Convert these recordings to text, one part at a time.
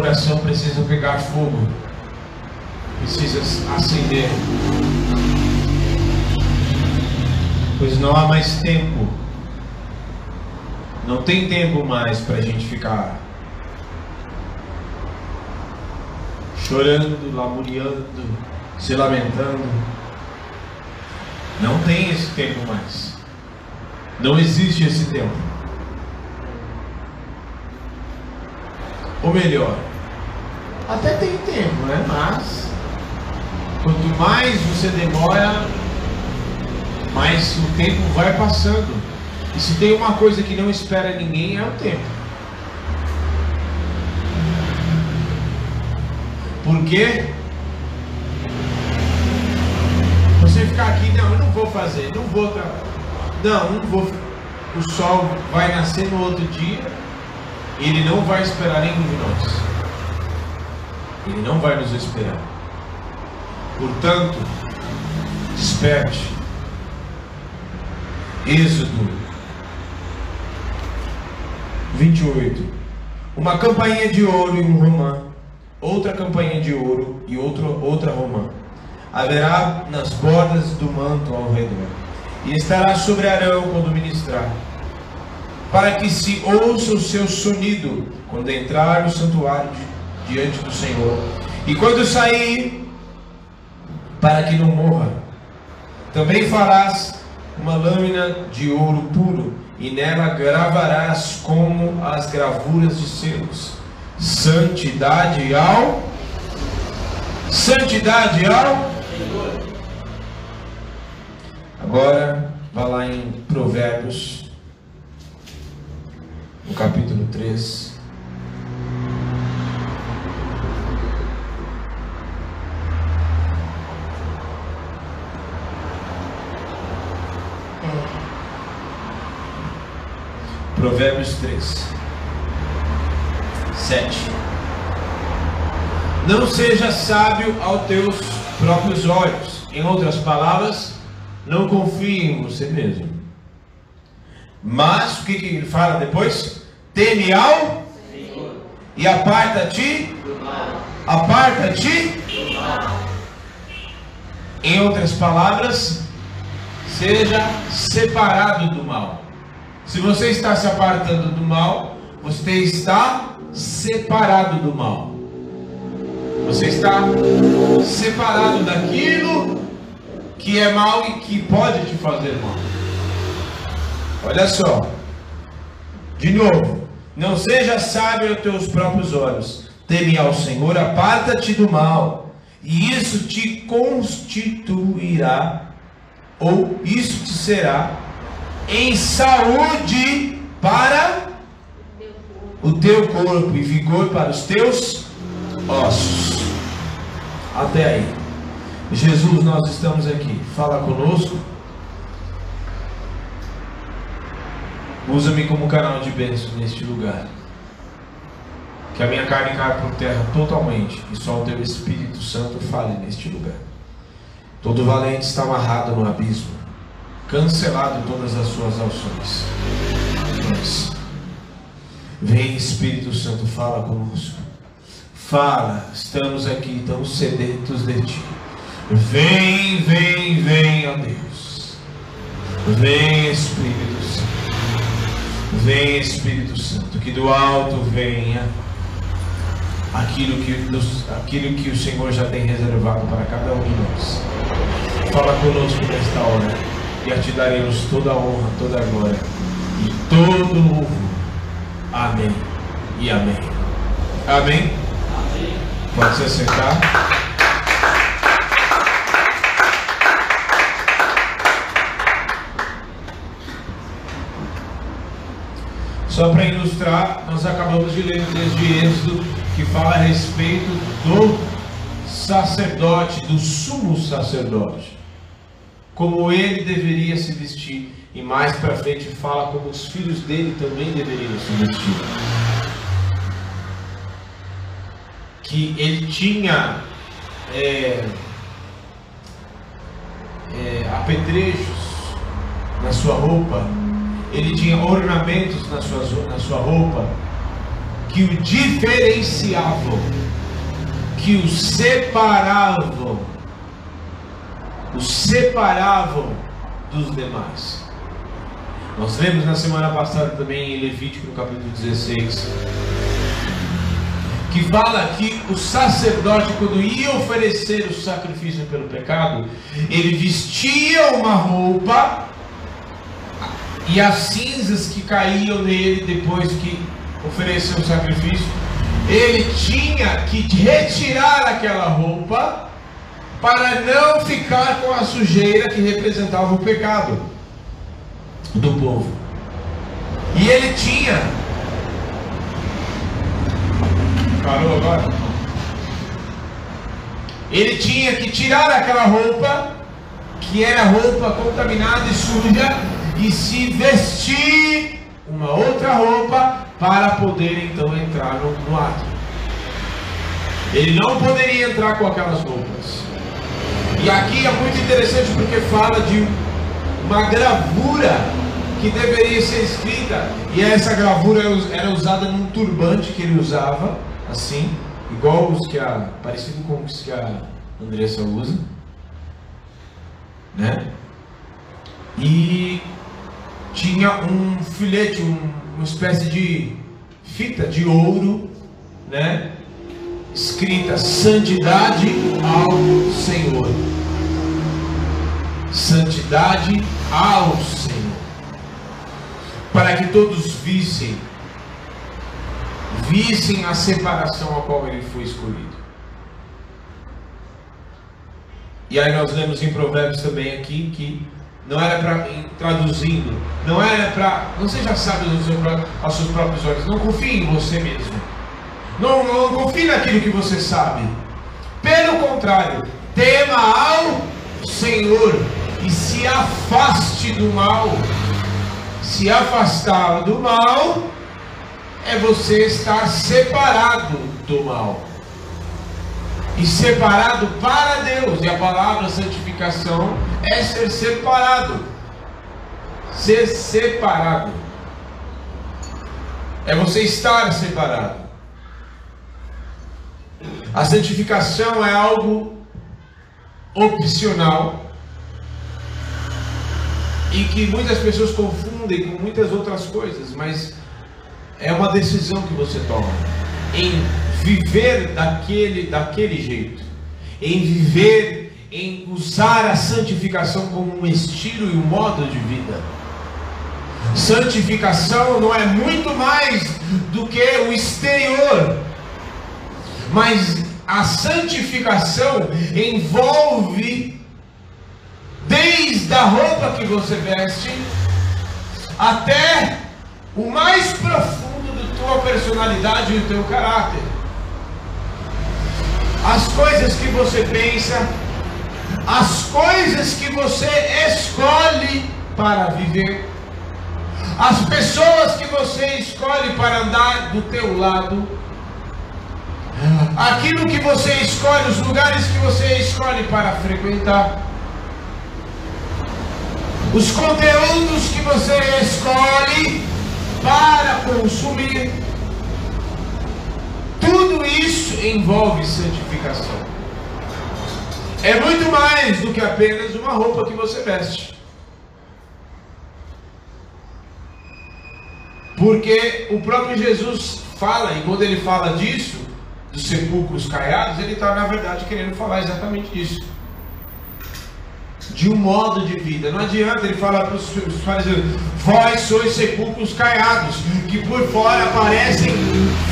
coração precisa pegar fogo, precisa acender, pois não há mais tempo, não tem tempo mais para a gente ficar chorando, lamuriando, se lamentando. Não tem esse tempo mais. Não existe esse tempo. Ou melhor, até tem tempo, né? Mas quanto mais você demora, mais o tempo vai passando. E se tem uma coisa que não espera ninguém é o tempo. Por quê? Você ficar aqui, não, eu não vou fazer, não vou trabalhar. Não, não vou. O sol vai nascer no outro dia ele não vai esperar nenhum de nós. Ele não vai nos esperar. Portanto, desperte. Êxodo 28. Uma campainha de ouro e um romã, outra campainha de ouro e outra, outra romã. Haverá nas bordas do manto ao redor, e estará sobre Arão quando ministrar para que se ouça o seu sonido quando entrar no santuário diante do Senhor, e quando sair, para que não morra. Também farás uma lâmina de ouro puro, e nela gravarás como as gravuras de selos. Santidade ao Santidade ao Agora, vá lá em Provérbios no capítulo 3. Provérbios 3, 7. Não seja sábio aos teus próprios olhos. Em outras palavras, não confie em você mesmo. Mas o que, ele fala depois? Teme ao Senhor. E aparta-te Aparta-te Em outras palavras, seja separado do mal. Se você está se apartando do mal, você está separado do mal. Você está separado daquilo que é mal e que pode te fazer mal. Olha só. De novo, não seja sábio aos teus próprios olhos. Teme ao Senhor, aparta-te do mal, e isso te constituirá, ou isso te será, em saúde para o teu corpo e vigor para os teus ossos. Até aí. Jesus, nós estamos aqui. Fala conosco. Usa-me como canal de bênção neste lugar. Que a minha carne caia por terra totalmente e só o teu Espírito Santo fale neste lugar. Todo valente está amarrado no abismo, cancelado todas as suas ações. Mas, vem Espírito Santo, fala conosco. Fala, estamos aqui tão sedentos de ti. Vem, vem, vem, ó Deus. Vem, Espírito Santo. Vem Espírito Santo, que do alto venha aquilo que, aquilo que o Senhor já tem reservado para cada um de nós. Fala conosco nesta hora e a te daremos toda a honra, toda a glória e todo o louvor. Amém e amém. Amém? Amém. Pode se sentar. Só para ilustrar, nós acabamos de ler o texto de Êxodo que fala a respeito do sacerdote, do sumo sacerdote, como ele deveria se vestir, e mais para frente fala como os filhos dele também deveriam se vestir. Que ele tinha é, é, apetrechos na sua roupa. Ele tinha ornamentos na sua, na sua roupa, que o diferenciavam, que o separavam, o separavam dos demais. Nós lemos na semana passada também em Levítico, no capítulo 16, que fala que o sacerdote, quando ia oferecer o sacrifício pelo pecado, ele vestia uma roupa e as cinzas que caíam nele depois que ofereceu o sacrifício, ele tinha que retirar aquela roupa para não ficar com a sujeira que representava o pecado do povo. E ele tinha. Parou agora? Ele tinha que tirar aquela roupa, que era roupa contaminada e suja, e se vestir uma outra roupa para poder então entrar no, no ato. Ele não poderia entrar com aquelas roupas. E aqui é muito interessante porque fala de uma gravura que deveria ser escrita, e essa gravura era usada num turbante que ele usava, assim, igual os que a. parecido com os que a Andressa usa. Né? E tinha um filete, um, uma espécie de fita de ouro, né? Escrita santidade ao Senhor. Santidade ao Senhor. Para que todos vissem, vissem a separação a qual ele foi escolhido. E aí nós lemos em Provérbios também aqui que não era para traduzindo, não era para. Você já sabe aos seus próprios olhos, não confie em você mesmo. Não, não confie naquilo que você sabe. Pelo contrário, tema ao Senhor e se afaste do mal. Se afastar do mal é você estar separado do mal e separado para Deus. E a palavra santificação é ser separado. Ser separado. É você estar separado. A santificação é algo opcional e que muitas pessoas confundem com muitas outras coisas, mas é uma decisão que você toma em viver daquele, daquele jeito, em viver, em usar a santificação como um estilo e um modo de vida. Santificação não é muito mais do que o exterior, mas a santificação envolve desde a roupa que você veste até o mais profundo da tua personalidade e do teu caráter. As coisas que você pensa, as coisas que você escolhe para viver, as pessoas que você escolhe para andar do teu lado, aquilo que você escolhe, os lugares que você escolhe para frequentar, os conteúdos que você escolhe para consumir, tudo isso envolve santificação. É muito mais do que apenas uma roupa que você veste. Porque o próprio Jesus fala, e quando ele fala disso, dos sepulcros caiados, ele está, na verdade, querendo falar exatamente disso de um modo de vida. Não adianta ele falar para os fariseus: Vós sois sepulcros caiados, que por fora parecem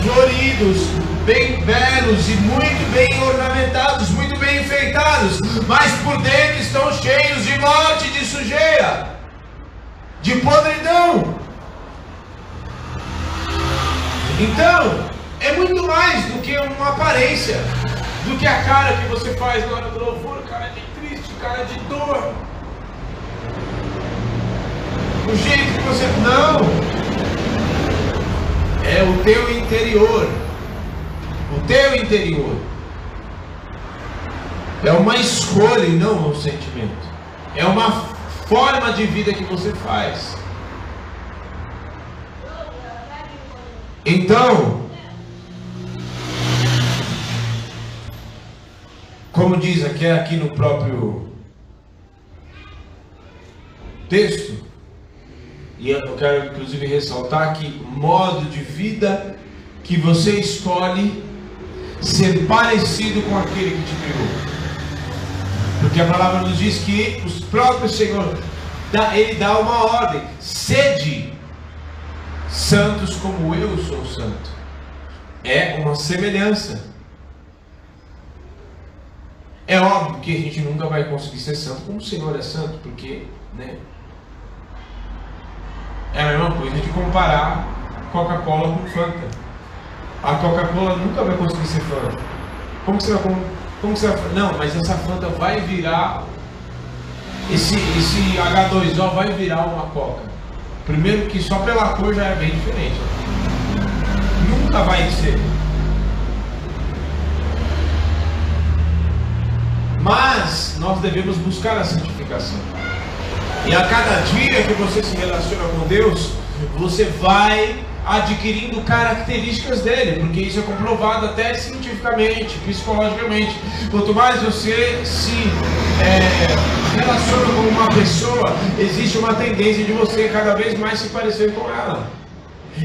floridos, bem belos e muito bem ornamentados, muito bem enfeitados, mas por dentro estão cheios de morte, de sujeira, de podridão. Então, é muito mais do que uma aparência, do que a cara que você faz na hora do louvor, cara de cara de dor. O jeito que você. Não! É o teu interior. O teu interior. É uma escolha e não um sentimento. É uma forma de vida que você faz. Então, como diz aqui, aqui no próprio texto, e eu quero inclusive ressaltar que modo de vida que você escolhe ser parecido com aquele que te criou. Porque a palavra nos diz que os próprios Senhor, ele dá uma ordem: sede santos como eu sou santo. É uma semelhança. É óbvio que a gente nunca vai conseguir ser santo como o Senhor é santo, porque, né? É a mesma coisa de comparar Coca-Cola com Fanta. A Coca-Cola nunca vai conseguir ser Fanta. Como você vai como você vai Não, mas essa Fanta vai virar esse esse H2O vai virar uma Coca. Primeiro que só pela cor já é bem diferente. Nunca vai ser. Mas nós devemos buscar a santificação. E a cada dia que você se relaciona com Deus, você vai adquirindo características dele, porque isso é comprovado até cientificamente, psicologicamente. Quanto mais você se é, relaciona com uma pessoa, existe uma tendência de você cada vez mais se parecer com ela.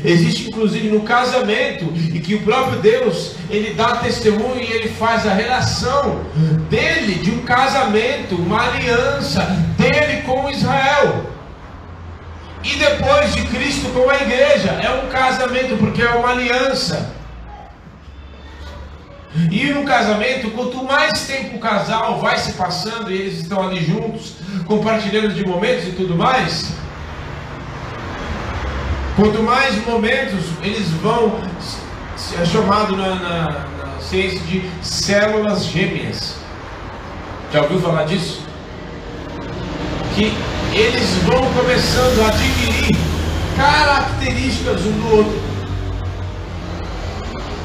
Existe inclusive no casamento e que o próprio Deus ele dá testemunho e ele faz a relação dele de um casamento, uma aliança dele com Israel. E depois de Cristo com a igreja, é um casamento porque é uma aliança. E no casamento, quanto mais tempo o casal vai se passando e eles estão ali juntos, compartilhando de momentos e tudo mais, Quanto mais momentos eles vão, é chamado na, na, na ciência de células gêmeas. Já ouviu falar disso? Que eles vão começando a adquirir características um do outro.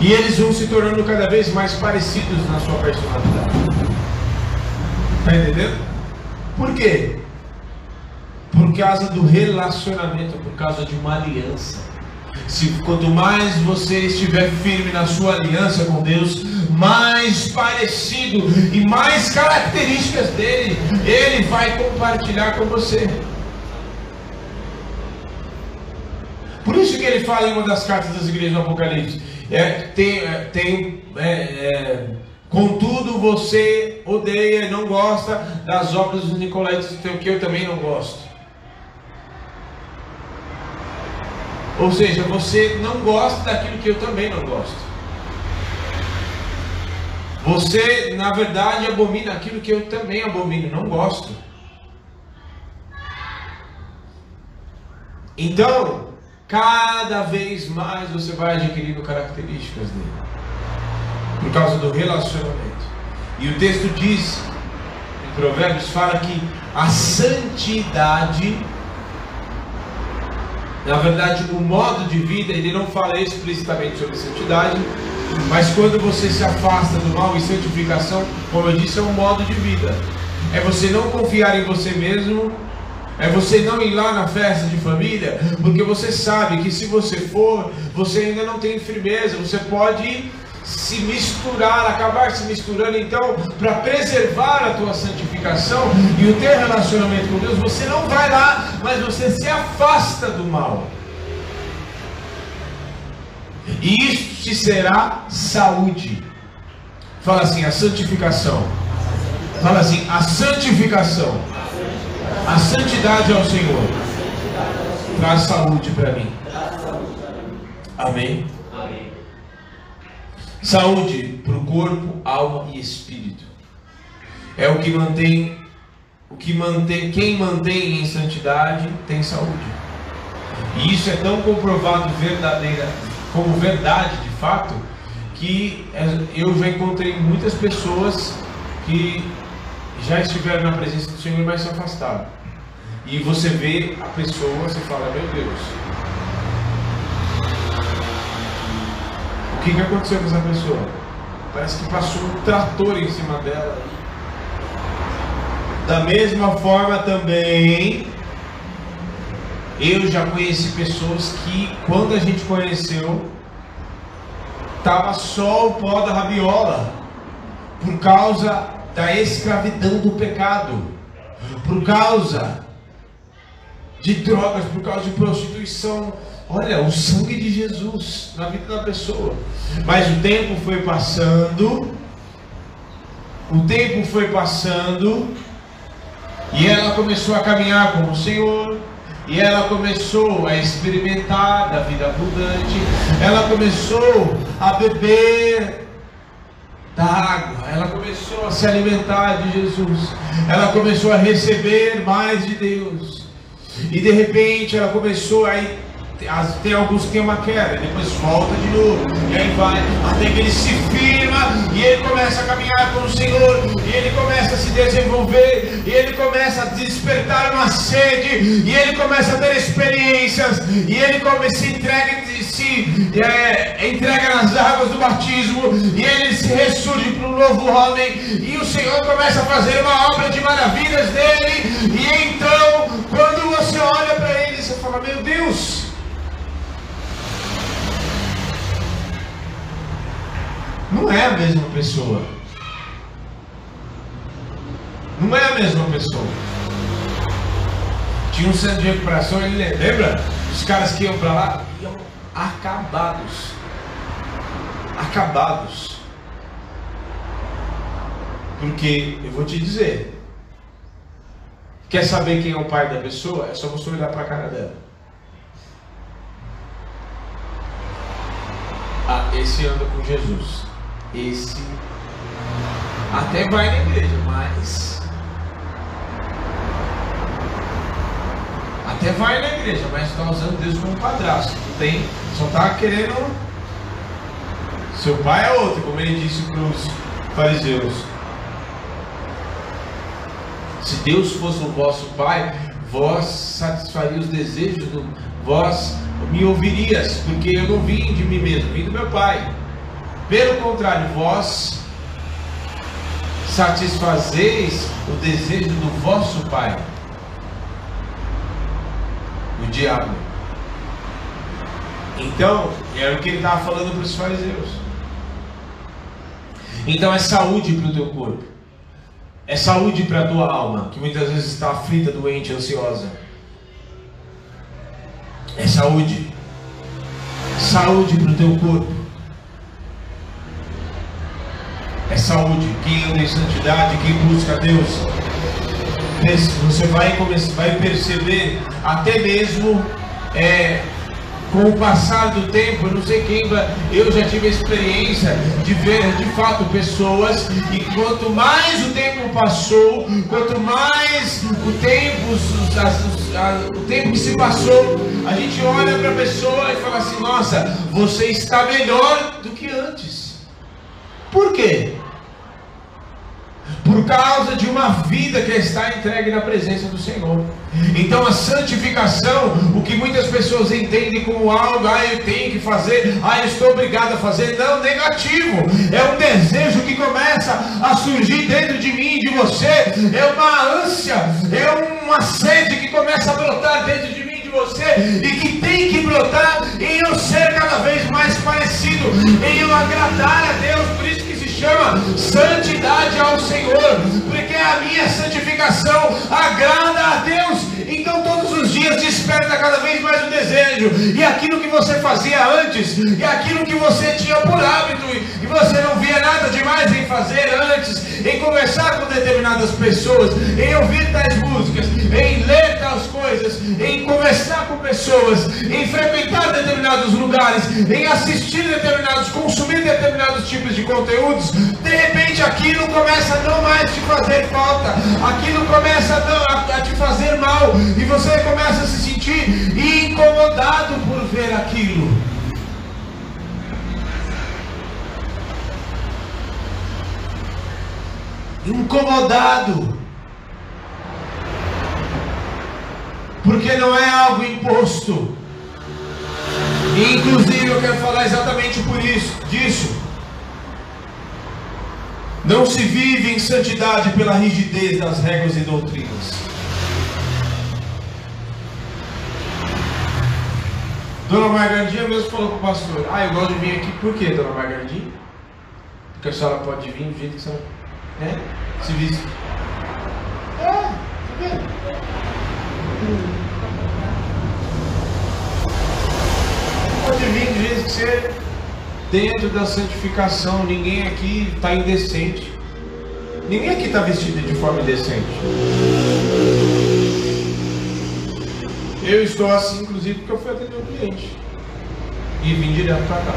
E eles vão se tornando cada vez mais parecidos na sua personalidade. Está entendendo? Por quê? Por causa do relacionamento, por causa de uma aliança. Se quanto mais você estiver firme na sua aliança com Deus, mais parecido e mais características dele, ele vai compartilhar com você. Por isso que ele fala em uma das cartas das igrejas do Apocalipse. É, tem, é, tem é, é, contudo você odeia e não gosta das obras dos Nicolaitas, que eu também não gosto. Ou seja, você não gosta daquilo que eu também não gosto. Você, na verdade, abomina aquilo que eu também abomino, não gosto. Então, cada vez mais você vai adquirindo características dele. Por causa do relacionamento. E o texto diz, em Provérbios, fala que a santidade na verdade, o modo de vida, ele não fala explicitamente sobre santidade, mas quando você se afasta do mal e santificação, como eu disse, é um modo de vida. É você não confiar em você mesmo, é você não ir lá na festa de família, porque você sabe que se você for, você ainda não tem firmeza, você pode se misturar, acabar se misturando. Então, para preservar a tua santificação e o teu relacionamento com Deus, você não vai lá, mas você se afasta do mal. E isso te será saúde. Fala assim, a santificação. Fala assim, a santificação. A santidade ao Senhor. Traz saúde para mim. Amém. Saúde para o corpo, alma e espírito. É o que mantém, o que mantém, quem mantém em santidade tem saúde. E isso é tão comprovado verdadeira, como verdade de fato, que é, eu já encontrei muitas pessoas que já estiveram na presença do Senhor, mas se afastaram. E você vê a pessoa, você fala, meu Deus, O que, que aconteceu com essa pessoa? Parece que passou um trator em cima dela. Da mesma forma também, eu já conheci pessoas que, quando a gente conheceu, tava só o pó da rabiola, por causa da escravidão do pecado, por causa de drogas, por causa de prostituição. Olha, o sangue de Jesus na vida da pessoa. Mas o tempo foi passando, o tempo foi passando, e ela começou a caminhar com o Senhor, e ela começou a experimentar da vida abundante, ela começou a beber da água, ela começou a se alimentar de Jesus, ela começou a receber mais de Deus, e de repente ela começou a tem alguns que tem uma queda, depois volta de novo, e aí vai, até que ele se firma e ele começa a caminhar com o Senhor, e ele começa a se desenvolver, e ele começa a despertar uma sede, e ele começa a ter experiências, e ele come, se entrega, se é, entrega nas águas do batismo, e ele se ressurge para um novo homem, e o Senhor começa a fazer uma obra de maravilhas dele, e então, quando você olha para ele, você fala: Meu Deus. Não é a mesma pessoa. Não é a mesma pessoa. Tinha um centro de recuperação, ele lembra? Os caras que iam para lá iam acabados. Acabados. Porque eu vou te dizer. Quer saber quem é o pai da pessoa? É só você olhar para a cara dela. Ah, esse anda com Jesus esse até vai na igreja, mas até vai na igreja, mas está usando Deus como padrasto. Tem, só está querendo. Seu pai é outro, como ele disse para os fariseus. Se Deus fosse o vosso pai, vós satisfaria os desejos do vós me ouvirias, porque eu não vim de mim mesmo, vim do meu pai. Pelo contrário, vós satisfazeis o desejo do vosso pai, o diabo. Então, era o que ele estava falando para os fariseus. Então é saúde para o teu corpo. É saúde para a tua alma, que muitas vezes está aflita, doente, ansiosa. É saúde. Saúde para o teu corpo. É saúde. Quem anda em santidade, quem busca Deus, você vai, vai perceber até mesmo é, com o passar do tempo, eu não sei quem, eu já tive a experiência de ver de fato pessoas e quanto mais o tempo passou, quanto mais o tempo, as, o tempo que se passou, a gente olha para a pessoa e fala assim: nossa, você está melhor do que antes. Por quê? Por causa de uma vida que está entregue na presença do Senhor. Então a santificação, o que muitas pessoas entendem como algo, ah, eu tenho que fazer, ah, eu estou obrigado a fazer, não, negativo. É um desejo que começa a surgir dentro de mim de você, é uma ânsia, é uma sede que começa a brotar dentro de mim de você e que tem que brotar em eu ser cada vez mais parecido, em eu agradar a Deus. Por isso que se chama santidade ao Senhor, porque a minha santificação agrada a Deus. Então todos os dias desperta cada vez mais o desejo, e aquilo que você fazia antes, e aquilo que você tinha por hábito, e você não via nada demais em fazer antes, em conversar com determinadas pessoas, em ouvir tais músicas, em ler tais coisas, em conversar com pessoas, em frequentar determinados lugares, em assistir determinados, consumir determinados tipos de conteúdos, de repente aquilo começa a não mais te fazer falta, aquilo começa a, te fazer mal, e você começa a se sentir incomodado por ver aquilo. incomodado. Porque não é algo imposto. E, inclusive eu quero falar exatamente por isso, disso. Não se vive em santidade pela rigidez das regras e doutrinas. Dona Margardinha mesmo falou com o pastor: Ah, eu gosto de vir aqui, por quê, Dona Margardinha? Porque a senhora pode vir do jeito que senhora né? Se viste. É, tá vendo? Pode vir de vez que você dentro da santificação, ninguém aqui está indecente. Ninguém aqui está vestido de forma indecente. Eu estou assim, inclusive, porque eu fui atender um cliente. E vim direto para cá.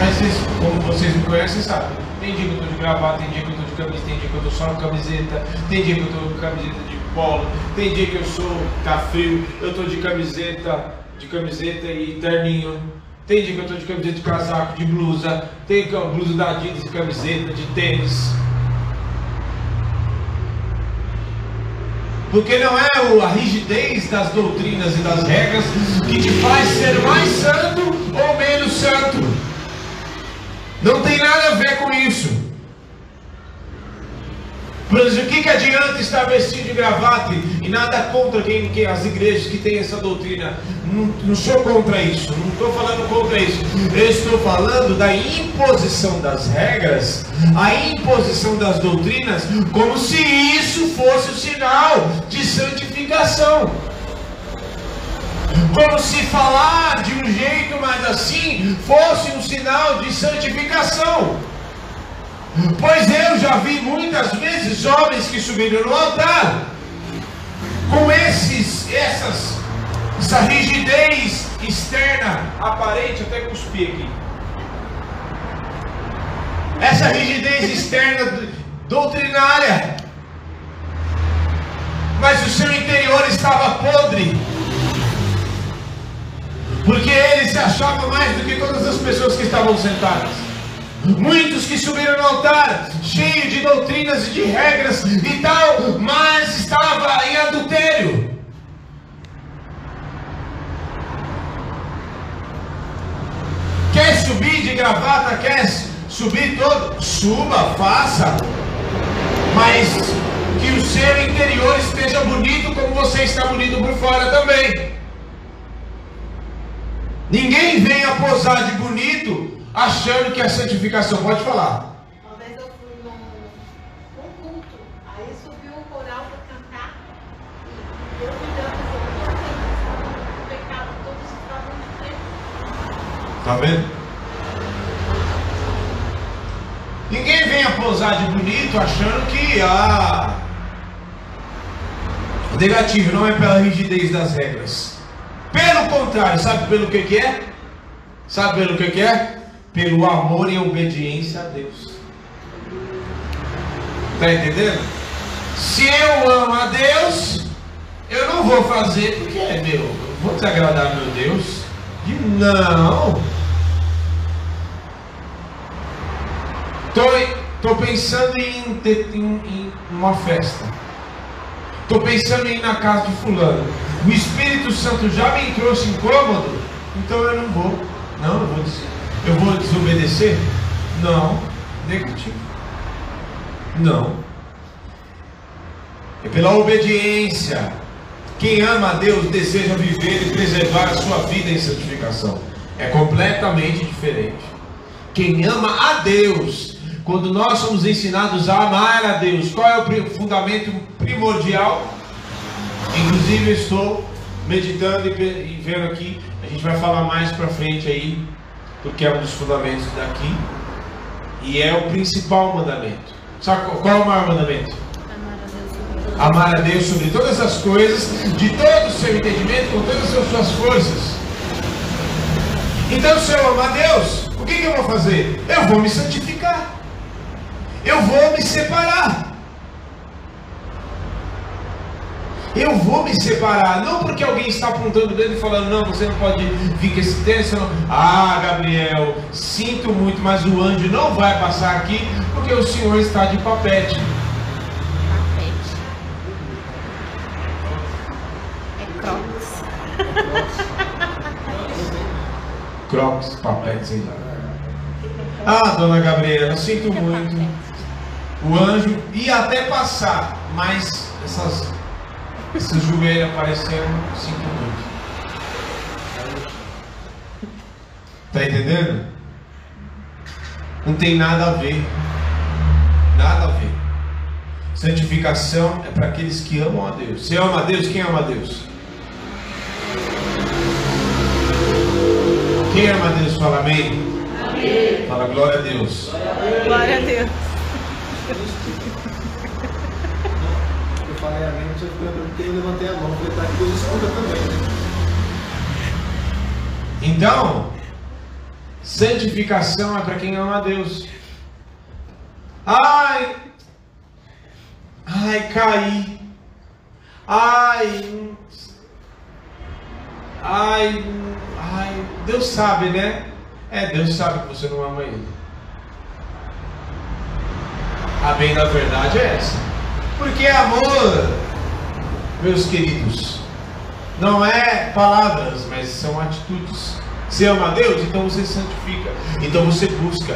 Mas vocês, como vocês me conhecem, sabem. Tem dia que eu estou de gravata, tem dia que eu estou de camisa, tem dia que eu estou só com camiseta, tem dia que eu estou com camiseta de polo, tem dia que eu sou, tá frio, eu estou de camiseta, de camiseta e terninho. Tem dia que eu estou de camiseta de casaco, de blusa, tem blusa da Adidas e camiseta, de tênis. Porque não é a rigidez das doutrinas e das regras que te faz ser mais santo ou menos santo. Não tem nada a ver com isso. Mas o que, que adianta estar vestido de gravata e nada contra quem, quem, as igrejas que têm essa doutrina? Não, não sou contra isso, não estou falando contra isso. Eu estou falando da imposição das regras, a imposição das doutrinas, como se isso fosse o sinal de santificação. Como se falar de um jeito mais assim fosse um sinal de santificação. Pois eu já vi muitas vezes homens que subiram no altar com esses, essas, essa rigidez externa aparente, até cuspi aqui. Essa rigidez externa doutrinária. Mas o seu interior estava podre. Porque ele se achava mais do que todas as pessoas que estavam sentadas. Muitos que subiram no altar, cheio de doutrinas e de regras e tal, mas estava em adultério. Quer subir de gravata? Quer subir todo? Suba, faça. Mas que o seu interior esteja bonito como você está bonito por fora também. Ninguém vem a posar de bonito achando que a santificação. Pode falar. Uma vez eu fui num, num culto, aí subiu o coral para cantar, e eu olhando e todos estavam pecado, todos estavam de preto. Tá vendo? A posar de bonito achando que ah, o negativo não é pela rigidez das regras. Pelo contrário, sabe pelo que, que é? Sabe pelo que, que é? pelo amor e obediência a Deus. Está entendendo? Se eu amo a Deus, eu não vou fazer porque é meu. Vou desagradar meu Deus? Não. Estou pensando em, ter, em, em uma festa. Estou pensando em ir na casa de fulano. O Espírito Santo já me trouxe incômodo, então eu não vou. Não, eu vou dizer. Eu vou desobedecer? Não. Negativo. Não. É pela obediência. Quem ama a Deus deseja viver e preservar a sua vida em santificação. É completamente diferente. Quem ama a Deus, quando nós somos ensinados a amar a Deus, qual é o fundamento primordial? Inclusive, estou meditando e vendo aqui, a gente vai falar mais para frente aí porque é um dos fundamentos daqui e é o principal mandamento. Sabe qual é o maior mandamento? Amar a Deus sobre todas as coisas, de todo o seu entendimento, com todas as suas forças. Então, se eu amo a Deus, o que, que eu vou fazer? Eu vou me santificar. Eu vou me separar. Eu vou me separar, não porque alguém está apontando o dedo e falando, não, você não pode vir com esse texto. Não. Ah, Gabriel, sinto muito, mas o anjo não vai passar aqui porque o senhor está de papete. Papete. É crocs. Crocs, papete, sei lá. Ah, dona Gabriela, sinto muito. O anjo ia até passar, mas essas esse joelho aparecendo, sinto muito. Está entendendo? Não tem nada a ver. Nada a ver. Santificação é para aqueles que amam a Deus. Você ama a Deus? Quem ama a Deus? Quem ama a Deus? Fala amém. amém. Fala glória a Deus. Glória a Deus. Eu falei amém, você ficou porque eu levantei a mão. Falei, tá que Deus escuta também. Então, santificação é para quem ama a Deus. Ai, ai, caí. Ai, ai, ai, Deus sabe, né? É, Deus sabe que você não ama Ele. A bem da verdade é essa. Porque amor, meus queridos, não é palavras, mas são atitudes. Você ama a Deus, então você santifica, então você busca.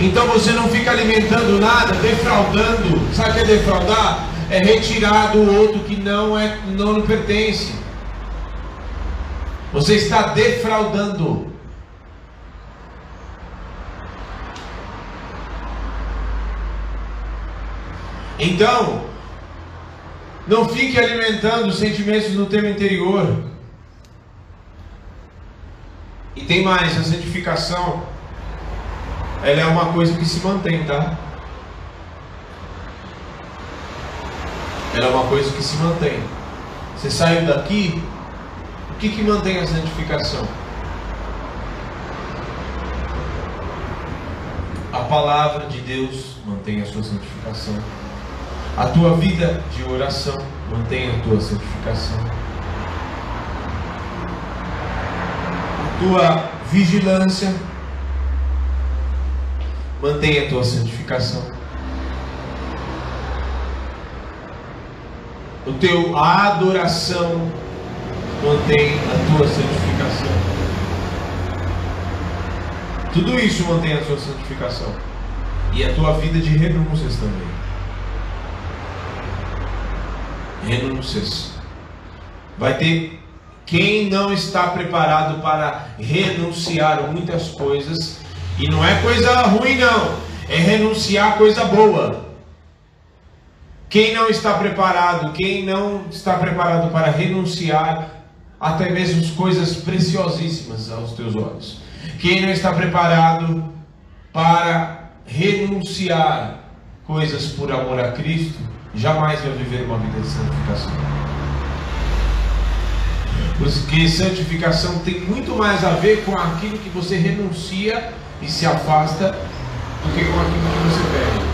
Então você não fica alimentando nada, defraudando. Sabe o que é defraudar? É retirar do outro que não é não lhe pertence. Você está defraudando. Então, não fique alimentando sentimentos no teu interior. E tem mais, a santificação, ela é uma coisa que se mantém, tá? Ela é uma coisa que se mantém. Você saiu daqui, o que, que mantém a santificação? A palavra de Deus mantém a sua santificação. A tua vida de oração mantém a tua santificação. tua vigilância, mantenha a tua santificação. O teu a adoração mantém a tua santificação. Tudo isso mantém a tua santificação. E a tua vida de renúncias também. Renúncias. Vai ter quem não está preparado para renunciar muitas coisas, e não é coisa ruim, não, é renunciar coisa boa. Quem não está preparado, quem não está preparado para renunciar até mesmo coisas preciosíssimas aos teus olhos. Quem não está preparado para renunciar coisas por amor a Cristo, jamais vai viver uma vida de santificação. Porque santificação tem muito mais a ver com aquilo que você renuncia e se afasta do que com aquilo que você perde.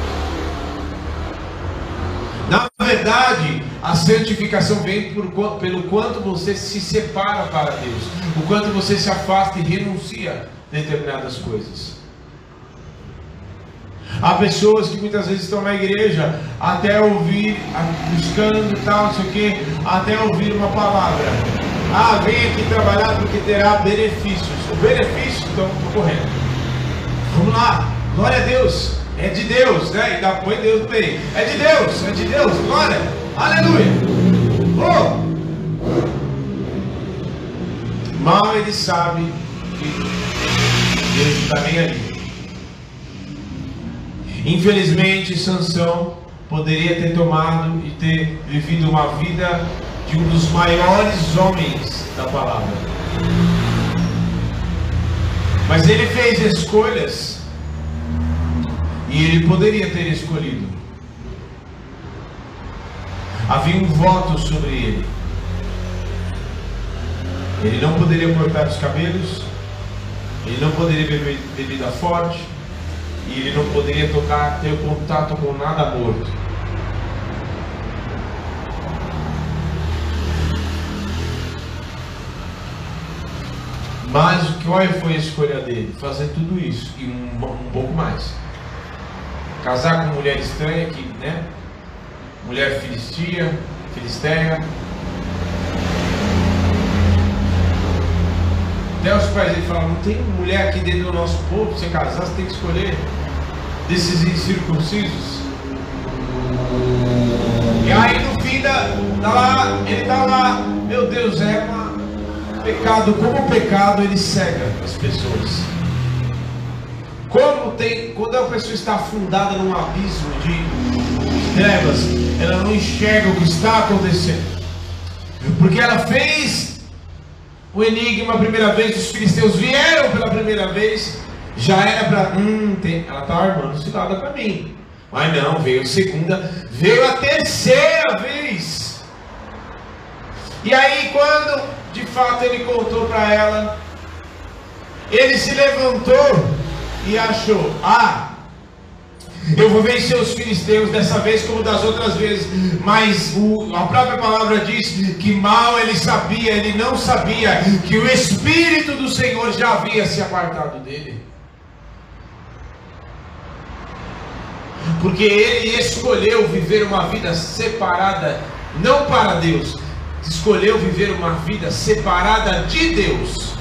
Na verdade, a santificação vem por, pelo quanto você se separa para Deus, o quanto você se afasta e renuncia determinadas coisas. Há pessoas que muitas vezes estão na igreja até ouvir, buscando tal, não sei o que, até ouvir uma palavra. Ah, vem aqui trabalhar porque terá benefícios. O benefício, então, estou correndo. Vamos lá, glória a Deus. É de Deus, né? E dá põe Deus meio. É de Deus, é de Deus, glória. Aleluia. Oh! Mal ele sabe que Deus está bem ali. Infelizmente, Sansão poderia ter tomado e ter vivido uma vida de um dos maiores homens da palavra. Mas ele fez escolhas e ele poderia ter escolhido. Havia um voto sobre ele. Ele não poderia cortar os cabelos, ele não poderia beber bebida forte, e ele não poderia tocar, ter contato com nada morto. Mas qual foi a escolha dele? Fazer tudo isso e um, um pouco mais. Casar com mulher estranha, que, né? Mulher filistia, filisteia. Até os pais dele falaram, não tem mulher aqui dentro do nosso povo, você casar, você tem que escolher desses incircuncisos. E aí no fim da, da lá, ele tá lá, meu Deus, é uma pecado, como o pecado, ele cega as pessoas. Como tem, quando a pessoa está afundada num abismo de trevas, ela não enxerga o que está acontecendo. Porque ela fez o enigma a primeira vez, os filisteus vieram pela primeira vez, já era para. Hum, tem, ela está armando cilada para mim. Mas não, veio a segunda, veio a terceira vez. E aí, quando de fato ele contou para ela, ele se levantou e achou: ah, eu vou vencer os filisteus dessa vez como das outras vezes. Mas o, a própria palavra diz que mal ele sabia, ele não sabia que o Espírito do Senhor já havia se apartado dele. porque ele escolheu viver uma vida separada, não para Deus, escolheu viver uma vida separada de Deus.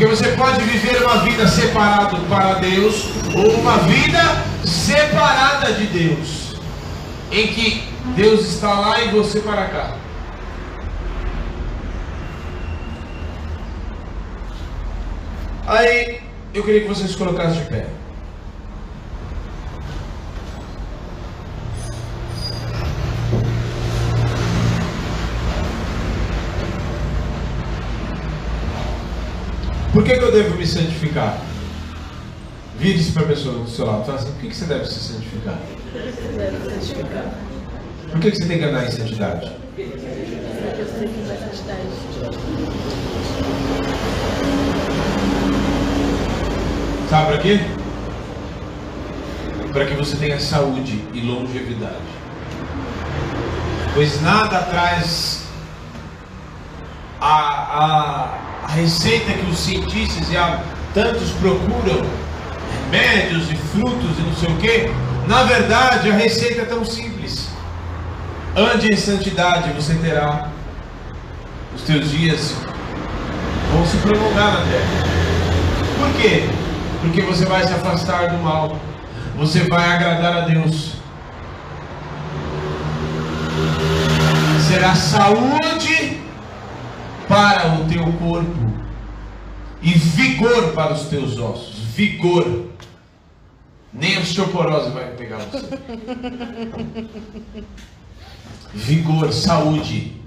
Porque você pode viver uma vida separada para Deus ou uma vida separada de Deus, em que Deus está lá e você para cá. Aí eu queria que vocês colocassem de pé. Por que, que eu devo me santificar? Vire-se para a pessoa do seu lado e fala assim: por que, que você deve se santificar? Por que, que você tem que andar em santidade? Sabe para quê? Para que você tenha saúde e longevidade. Pois nada traz a, a a receita que os cientistas e há tantos procuram, remédios e frutos e não sei o que, na verdade a receita é tão simples. Ande em santidade, você terá os teus dias vão se prolongar na terra. Por quê? Porque você vai se afastar do mal, você vai agradar a Deus. Será saúde para o teu corpo e vigor para os teus ossos. Vigor. Nem a osteoporose vai pegar você. Vigor, saúde.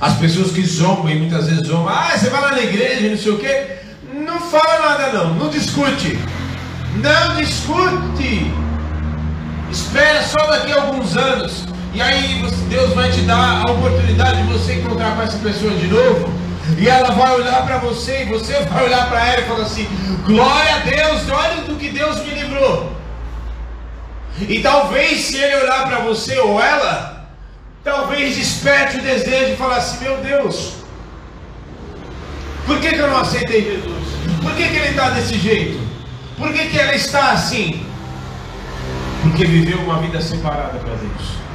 As pessoas que zombam e muitas vezes zombam, ah, você vai lá na igreja, não sei o quê. Não fala nada não, não discute. Não discute. Espera só daqui a alguns anos. E aí Deus vai te dar a oportunidade de você encontrar com essa pessoa de novo. E ela vai olhar para você e você vai olhar para ela e falar assim: Glória a Deus, olha do que Deus me livrou. E talvez se ele olhar para você ou ela, talvez desperte o desejo de falar assim: Meu Deus, por que, que eu não aceitei Jesus? Por que, que ele está desse jeito? Por que, que ela está assim? Porque viveu uma vida separada para Deus.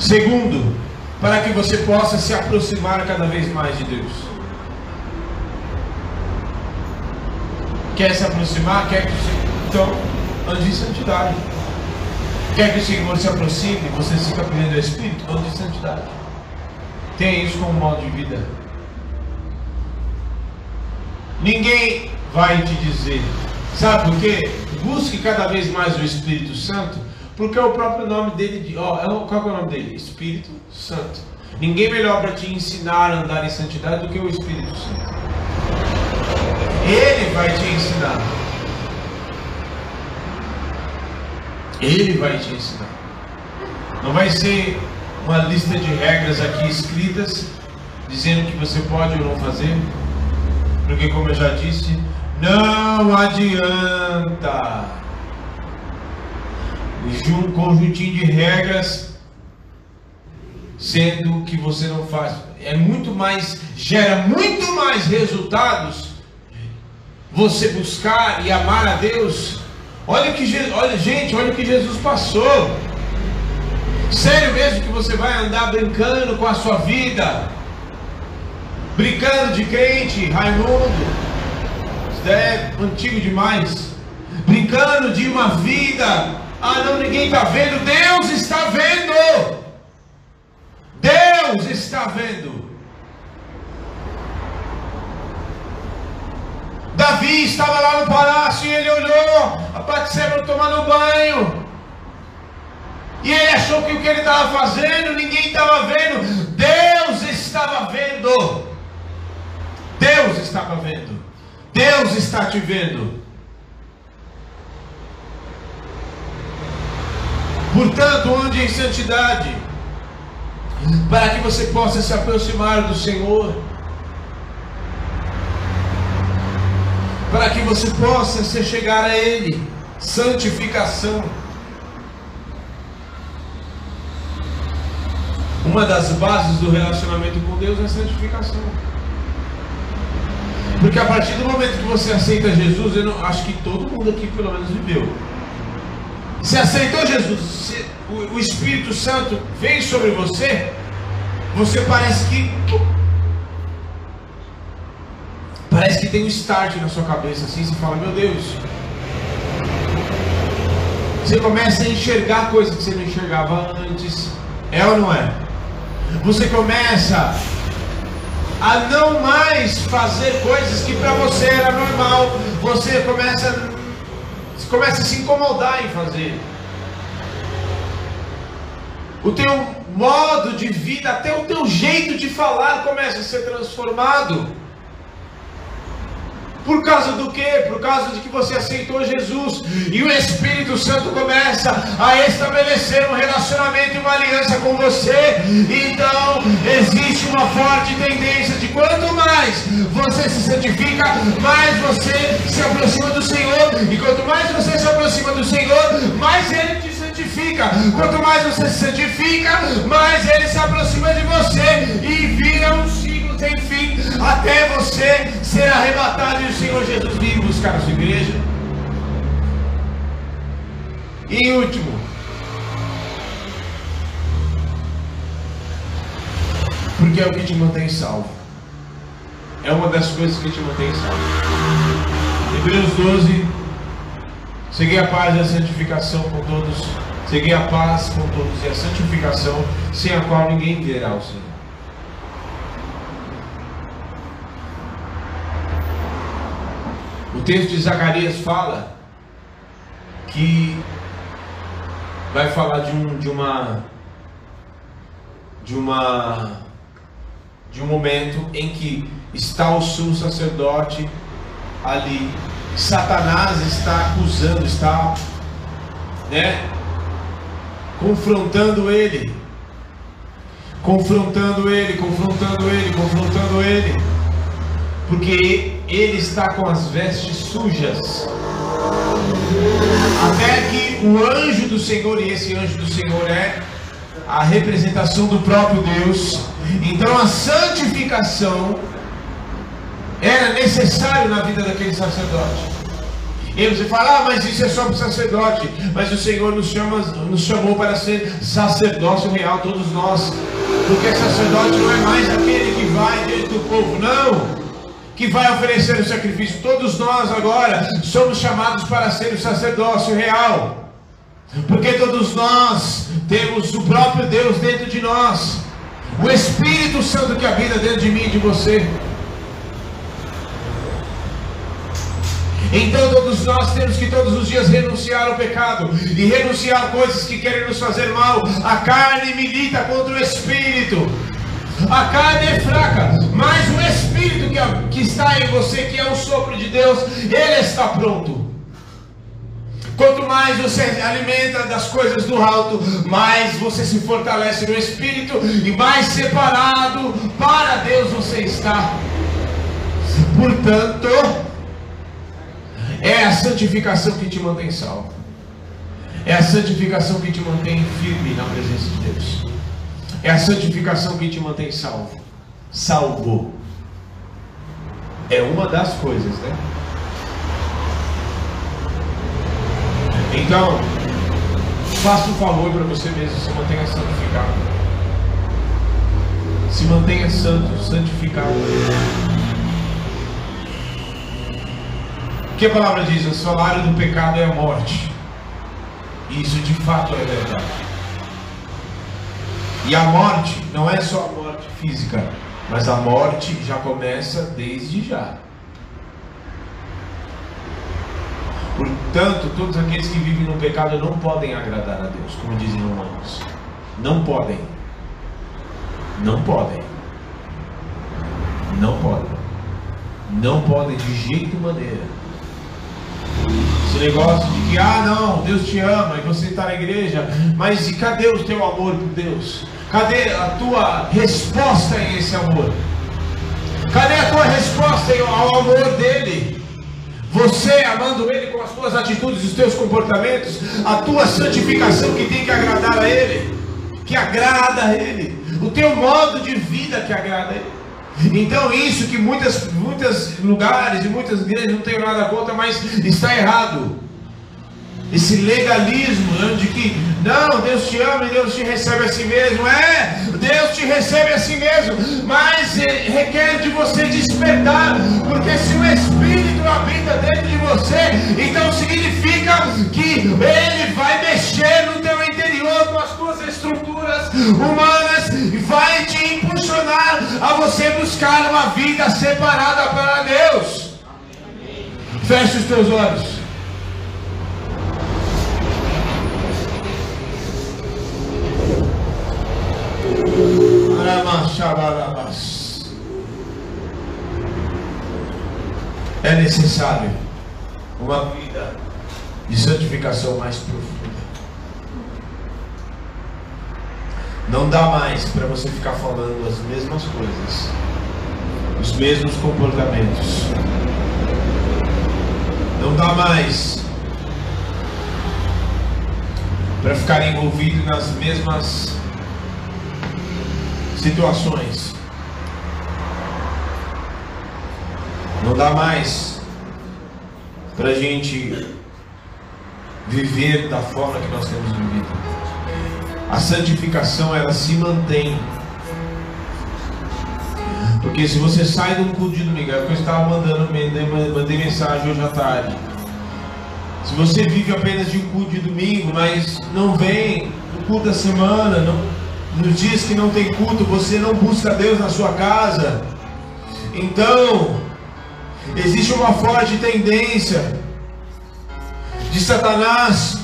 Segundo, para que você possa se aproximar cada vez mais de Deus. Quer se aproximar? Quer que então ande em santidade. Quer que o Senhor se aproxime, você fica pedindo o Espírito, ande em santidade. Tenha isso como modo de vida. Quem vai te dizer. Sabe por quê? Busque cada vez mais o Espírito Santo porque é o próprio nome dele, ó, é qual é o nome dele? Espírito Santo. Ninguém melhor para te ensinar a andar em santidade do que o Espírito Santo. Ele vai te ensinar. Ele vai te ensinar. Não vai ser uma lista de regras aqui escritas dizendo que você pode ou não fazer. Porque como eu já disse, não adianta de um conjuntinho de regras, sendo que você não faz. É muito mais, gera muito mais resultados você buscar e amar a Deus. Olha que olha, gente, olha o que Jesus passou. Sério mesmo que você vai andar brincando com a sua vida? Brincando de crente, Raimundo. Isso é antigo demais. Brincando de uma vida ah, não, ninguém está vendo. Deus está vendo. Deus está vendo. Davi estava lá no palácio e ele olhou a Batseba tomando banho. E ele achou que o que ele estava fazendo, ninguém estava vendo. Deus estava vendo. Deus estava vendo. Deus está te vendo. Portanto, onde em santidade, para que você possa se aproximar do Senhor, para que você possa se chegar a Ele, santificação. Uma das bases do relacionamento com Deus é a santificação. Porque a partir do momento que você aceita Jesus, eu não, acho que todo mundo aqui pelo menos viveu. Se aceitou Jesus, o Espírito Santo vem sobre você, você parece que parece que tem um start na sua cabeça assim, você fala, meu Deus. Você começa a enxergar coisas que você não enxergava antes. É ou não é? Você começa a não mais fazer coisas que para você era normal. Você começa, começa a se incomodar em fazer. O teu modo de vida, até o teu jeito de falar começa a ser transformado. Por causa do quê? Por causa de que você aceitou Jesus e o Espírito Santo começa a estabelecer um relacionamento e uma aliança com você. Então, existe uma forte tendência de quanto mais você se santifica, mais você se aproxima do Senhor. E quanto mais você se aproxima do Senhor, mais Ele te santifica. Quanto mais você se santifica, mais Ele se aproxima de você e vira um sem fim até você ser arrebatado e o Senhor Jesus vir buscar a sua igreja. E em último, porque é o que te mantém salvo. É uma das coisas que te mantém salvo. Hebreus 12, segui a paz e a santificação com todos, segui a paz com todos e a santificação, sem a qual ninguém verá o Senhor. O texto de Zacarias fala que vai falar de um de uma de uma de um momento em que está o sumo sacerdote ali. Satanás está acusando, está né, confrontando ele. Confrontando ele, confrontando ele, confrontando ele. Porque ele está com as vestes sujas. Até que o anjo do Senhor, e esse anjo do Senhor é a representação do próprio Deus. Então a santificação era necessário na vida daquele sacerdote. E você fala, ah, mas isso é só para o sacerdote. Mas o Senhor nos, chama, nos chamou para ser sacerdócio real, todos nós. Porque sacerdote não é mais aquele que vai dentro do povo, não que vai oferecer o sacrifício. Todos nós agora somos chamados para ser o sacerdócio real. Porque todos nós temos o próprio Deus dentro de nós. O Espírito Santo que habita dentro de mim e de você. Então todos nós temos que todos os dias renunciar ao pecado e renunciar a coisas que querem nos fazer mal. A carne milita contra o Espírito. A carne é fraca, mas o Espírito que, está em você, que é o sopro de Deus, ele está pronto. Quanto mais você alimenta das coisas do alto, mais você se fortalece no Espírito e mais separado para Deus você está. Portanto, é a santificação que te mantém salvo. É a santificação que te mantém firme na presença de Deus. É a santificação que te mantém salvo. Salvo. É uma das coisas, né? Então, faça um favor para você mesmo, se mantenha santificado. Se mantenha santo, santificado. O que a palavra diz? O salário do pecado é a morte. E isso de fato é verdade. E a morte não é só a morte física, mas a morte já começa desde já. Portanto, todos aqueles que vivem no pecado não podem agradar a Deus, como dizem Romanos. Não podem. Não podem. Não podem. Não podem de jeito maneira. Esse negócio de que, ah não, Deus te ama e você está na igreja, mas e cadê o teu amor por Deus? Cadê a tua resposta em esse amor? Cadê a tua resposta ao amor dele? Você amando ele com as tuas atitudes, os teus comportamentos, a tua santificação que tem que agradar a ele, que agrada a ele, o teu modo de vida que agrada a ele. Então isso que muitas, muitos lugares e muitas igrejas não têm nada contra, mas está errado. Esse legalismo de que não, Deus te ama e Deus te recebe a si mesmo. É, Deus te recebe a si mesmo, mas requer de você despertar, porque se o Espírito habita dentro de você, então significa que Ele vai mexer no teu com as tuas estruturas humanas, e vai te impulsionar a você buscar uma vida separada para Deus. Feche os teus olhos. É necessário uma vida de santificação mais profunda. Não dá mais para você ficar falando as mesmas coisas, os mesmos comportamentos. Não dá mais para ficar envolvido nas mesmas situações. Não dá mais para a gente viver da forma que nós temos vivido. A santificação ela se mantém. Porque se você sai um culto de domingo, é que eu estava mandando, mandei mensagem hoje à tarde. Se você vive apenas de um culto de domingo, mas não vem no culto da semana, não, nos dias que não tem culto, você não busca Deus na sua casa. Então, existe uma forte tendência de Satanás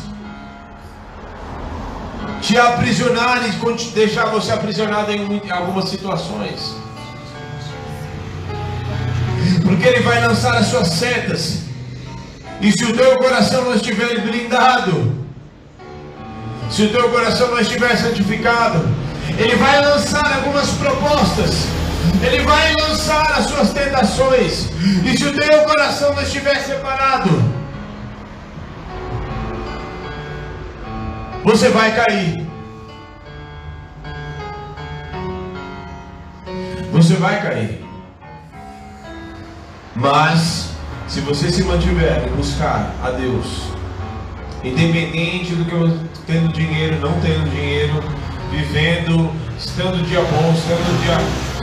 te aprisionar e deixar você aprisionado em algumas situações. Porque ele vai lançar as suas setas. E se o teu coração não estiver blindado, se o teu coração não estiver santificado, ele vai lançar algumas propostas. Ele vai lançar as suas tentações. E se o teu coração não estiver separado, você vai cair. Você vai cair. Mas, se você se mantiver em buscar a Deus, Independente do que eu tendo dinheiro, não tendo dinheiro, vivendo, estando dia bom, estando dia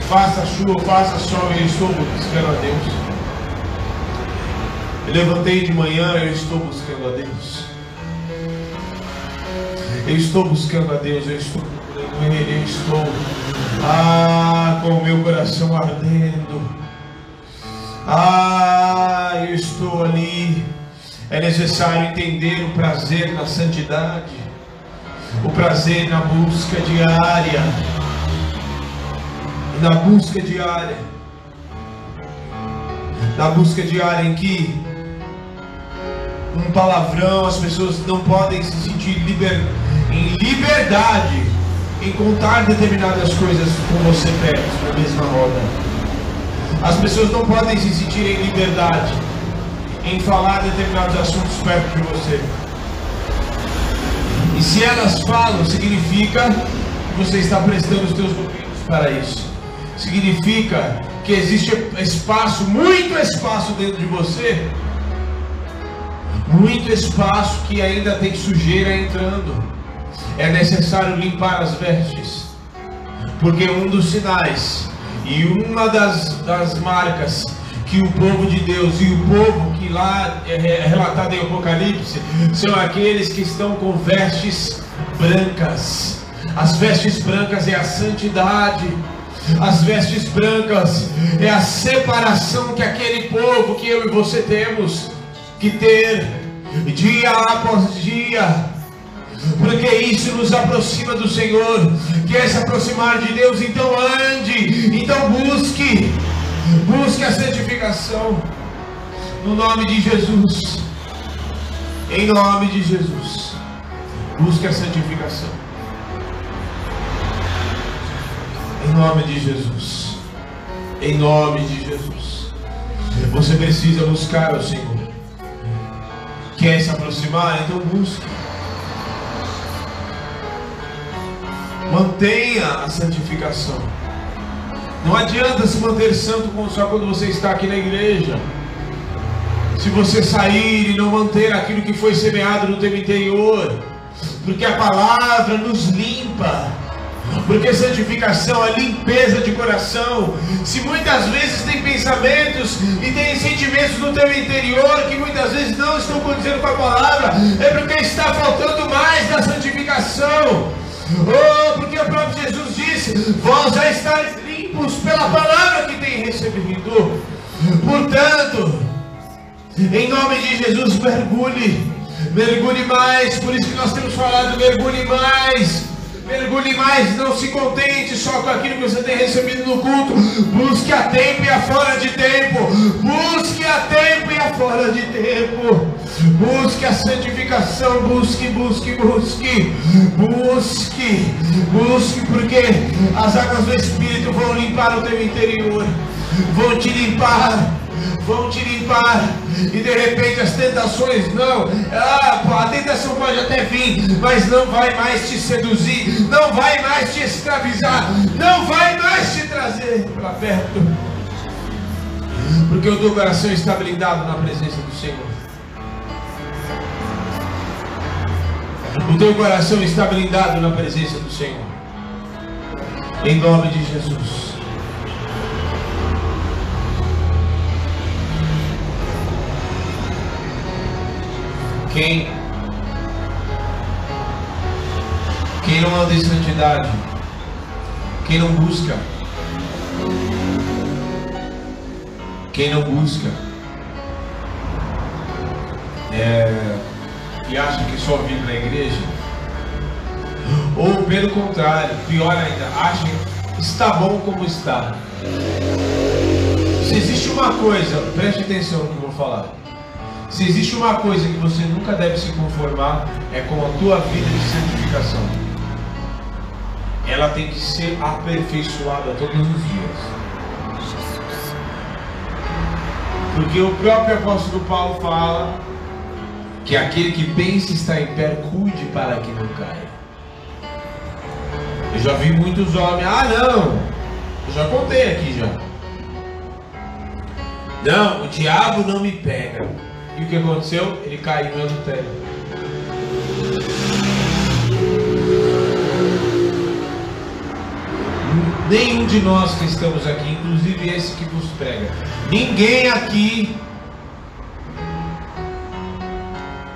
faça chuva, faça sol, eu estou buscando a Deus. Eu levantei de manhã, eu estou buscando a Deus. Eu estou buscando a Deus, eu estou procurando Ele, eu estou ah, com o meu coração ardendo. Ah, eu estou ali é necessário entender o prazer na santidade, o prazer na busca diária, na busca diária, na busca diária em que um palavrão as pessoas não podem se sentir liber, em liberdade em contar determinadas coisas com você perto na mesma roda. As pessoas não podem se sentir em liberdade em falar determinados assuntos perto de você. E se elas falam, significa que você está prestando os teus ouvidos para isso. Significa que existe espaço, muito espaço dentro de você, muito espaço que ainda tem sujeira entrando. É necessário limpar as vestes, porque um dos sinais e uma das, das marcas que o povo de Deus e o povo que lá é relatado em Apocalipse são aqueles que estão com vestes brancas. As vestes brancas é a santidade. As vestes brancas é a separação que aquele povo que eu e você temos que ter. dia após dia, porque isso nos aproxima do Senhor. Quer se aproximar de Deus? Então ande, então busque, busque a santificação, no nome de Jesus, em nome de Jesus, busque a santificação, em nome de Jesus, em nome de Jesus. Você precisa buscar o Senhor. Quer se aproximar? Então busque. Mantenha a santificação. Não adianta se manter santo só quando você está aqui na igreja. Se você sair e não manter aquilo que foi semeado no teu interior, porque a palavra nos limpa. Porque santificação é limpeza de coração. Se muitas vezes tem pensamentos e tem sentimentos no teu interior que muitas vezes não estão condizendo com a palavra, é porque está faltando mais da santificação. Oh, porque o próprio Jesus disse: Vós já estáis limpos pela palavra que tem recebido. Portanto, em nome de Jesus, mergulhe, mergulhe mais. Por isso que nós temos falado: mergulhe mais. Mergulhe mais, não se contente só com aquilo que você tem recebido no culto. Busque a tempo e a fora de tempo. Busque a tempo e a fora de tempo. Busque a santificação. Busque, busque, busque. Busque, busque, porque as águas do Espírito vão limpar o teu interior. Vão te limpar vão te limpar, e de repente as tentações não, ah, a tentação pode até vir, mas não vai mais te seduzir, não vai mais te escravizar, não vai mais te trazer para perto, porque o teu coração está blindado na presença do Senhor. O teu coração está blindado na presença do Senhor. Em nome de Jesus. Quem? Quem não anda em santidade, quem não busca, quem não busca? É, e acha que só vive na igreja, ou pelo contrário, pior ainda, acha que está bom como está. Se existe uma coisa, preste atenção no que eu vou falar. Se existe uma coisa que você nunca deve se conformar, é com a tua vida de santificação. Ela tem que ser aperfeiçoada todos os dias. Porque o próprio apóstolo Paulo fala que aquele que pensa estar em pé, cuide para que não caia. Eu já vi muitos homens, ah não, eu já contei aqui já. Não, o diabo não me pega. E o que aconteceu? Ele caiu em adultério. Nenhum de nós que estamos aqui, inclusive esse que vos prega, ninguém aqui,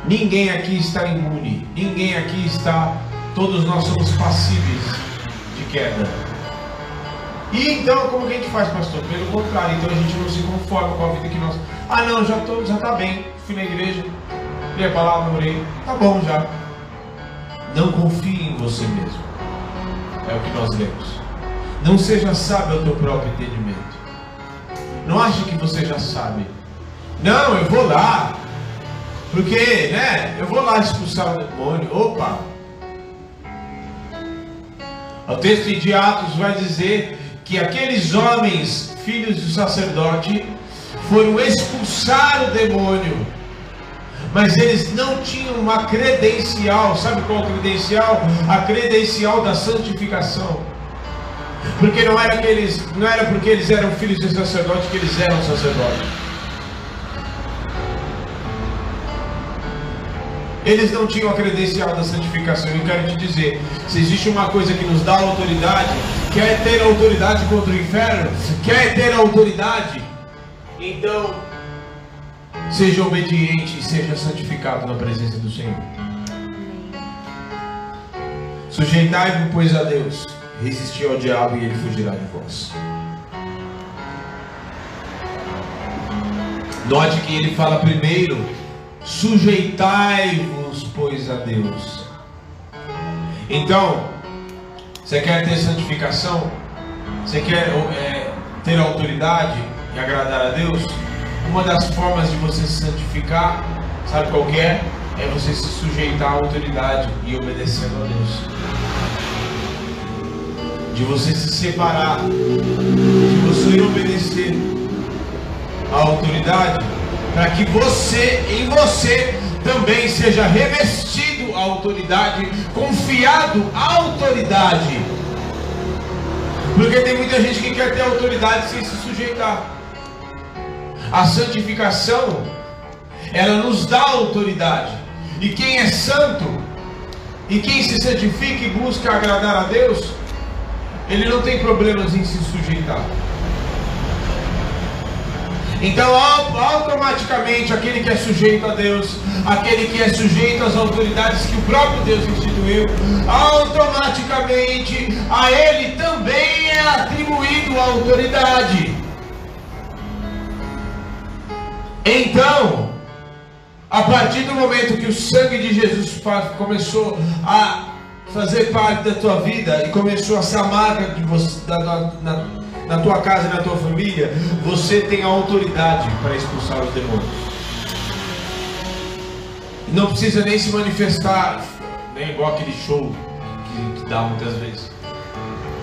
ninguém aqui está imune, ninguém aqui está, todos nós somos passíveis de queda. E então, como que a gente faz, pastor? Pelo contrário, então a gente não se conforma com a vida que nós. Ah, não, já tô, já tá bem. Fui na igreja, li a palavra, orei. Tá bom já. Não confie em você mesmo. É o que nós lemos. Não seja sábio ao teu próprio entendimento. Não ache que você já sabe. Não, eu vou lá. Porque, né? Eu vou lá expulsar o demônio. Opa! O texto de Atos vai dizer que aqueles homens, filhos do sacerdote, foram expulsar o demônio, mas eles não tinham uma credencial, sabe qual credencial? A credencial da santificação. Porque não era que eles, não era porque eles eram filhos de sacerdote que eles eram sacerdotes. Eles não tinham a credencial da santificação. Eu quero te dizer: se existe uma coisa que nos dá autoridade, quer ter autoridade contra o inferno, quer ter autoridade, então seja obediente e seja santificado na presença do Senhor. Sujeitai-vos, pois, a Deus, resisti ao diabo e ele fugirá de vós. Note que ele fala primeiro Sujeitai-vos, pois, a Deus. Então, você quer ter santificação? Você quer é, ter autoridade e agradar a Deus? Uma das formas de você se santificar, sabe qual é? É você se sujeitar à autoridade e obedecendo a Deus. De você se separar, de você obedecer à autoridade, para que você, em você, também seja revestido a autoridade, confiado à autoridade. Porque tem muita gente que quer ter autoridade sem se sujeitar. A santificação, ela nos dá autoridade. E quem é santo, e quem se santifica e busca agradar a Deus, ele não tem problemas em se sujeitar. Então, automaticamente, aquele que é sujeito a Deus, aquele que é sujeito às autoridades que o próprio Deus instituiu, automaticamente a ele também é atribuído a autoridade. Então, a partir do momento que o sangue de Jesus começou a fazer parte da tua vida e começou a ser a marca de você, da, da, na, tua casa e na tua família, você tem a autoridade para expulsar os demônios. Não precisa nem se manifestar, nem igual aquele show que, que dá muitas vezes.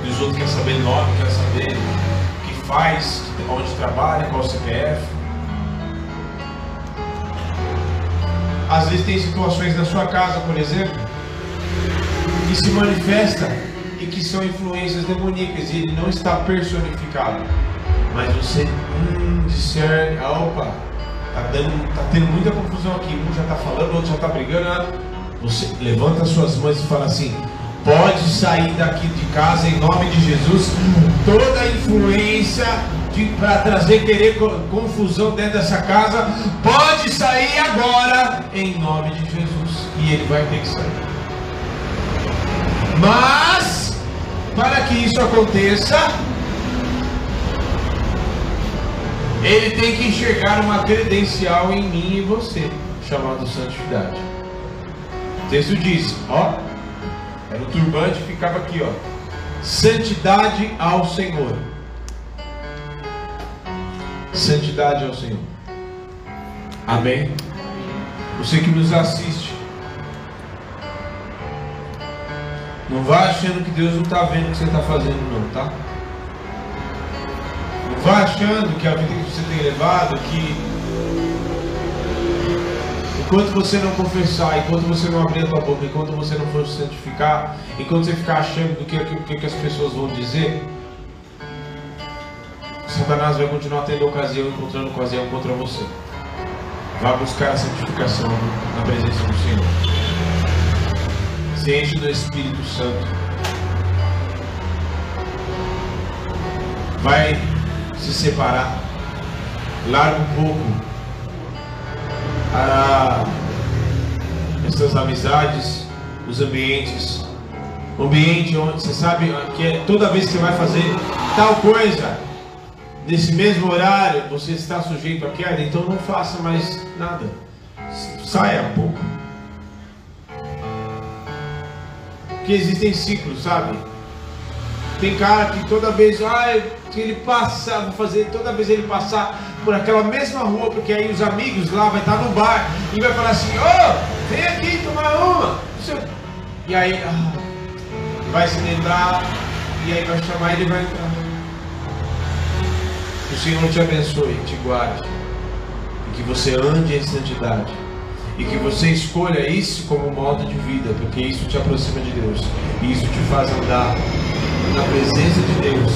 E os outros querem saber nome, querem saber o que faz, onde trabalha, qual CPF. Às vezes tem situações na sua casa, por exemplo, que se manifesta e que são influências demoníacas e ele não está personificado. Mas você hum, discerne, ah, opa, tá, dando, tá tendo muita confusão aqui, um já está falando, outro já está brigando. Ah. Você levanta suas mãos e fala assim: pode sair daqui de casa em nome de Jesus toda influência para trazer querer confusão dentro dessa casa, pode sair agora em nome de Jesus. E ele vai ter que sair. Mas, para que isso aconteça, ele tem que enxergar uma credencial em mim e você, chamado santidade. O texto diz, ó, era o turbante ficava aqui, ó. Santidade ao Senhor. Santidade ao Senhor. Amém? Você que nos assiste, Não vá achando que Deus não está vendo o que você está fazendo, não, tá? Não vá achando que a vida que você tem levado, que enquanto você não confessar, enquanto você não abrir a tua boca, enquanto você não for se santificar, enquanto você ficar achando do que, que, que as pessoas vão dizer, Satanás vai continuar tendo ocasião, encontrando ocasião contra você. Vá buscar a santificação na presença do Senhor se do Espírito Santo. Vai se separar. Larga um pouco a, essas amizades, os ambientes. O ambiente onde você sabe que é, toda vez que você vai fazer tal coisa, nesse mesmo horário, você está sujeito à queda, então não faça mais nada. Saia um pouco. Que existem ciclos, sabe? Tem cara que toda vez, ah, que ele passa, vou fazer, toda vez ele passar por aquela mesma rua, porque aí os amigos lá vai estar no bar e vai falar assim, ô, oh, vem aqui tomar uma. E aí, ah, vai se lembrar, e aí vai chamar ele vai entrar. Que o Senhor te abençoe, te guarde, e que você ande em santidade e que você escolha isso como modo de vida, porque isso te aproxima de Deus, e isso te faz andar na presença de Deus,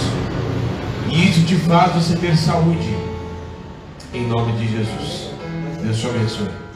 e isso te faz você ter saúde, em nome de Jesus. Deus te abençoe.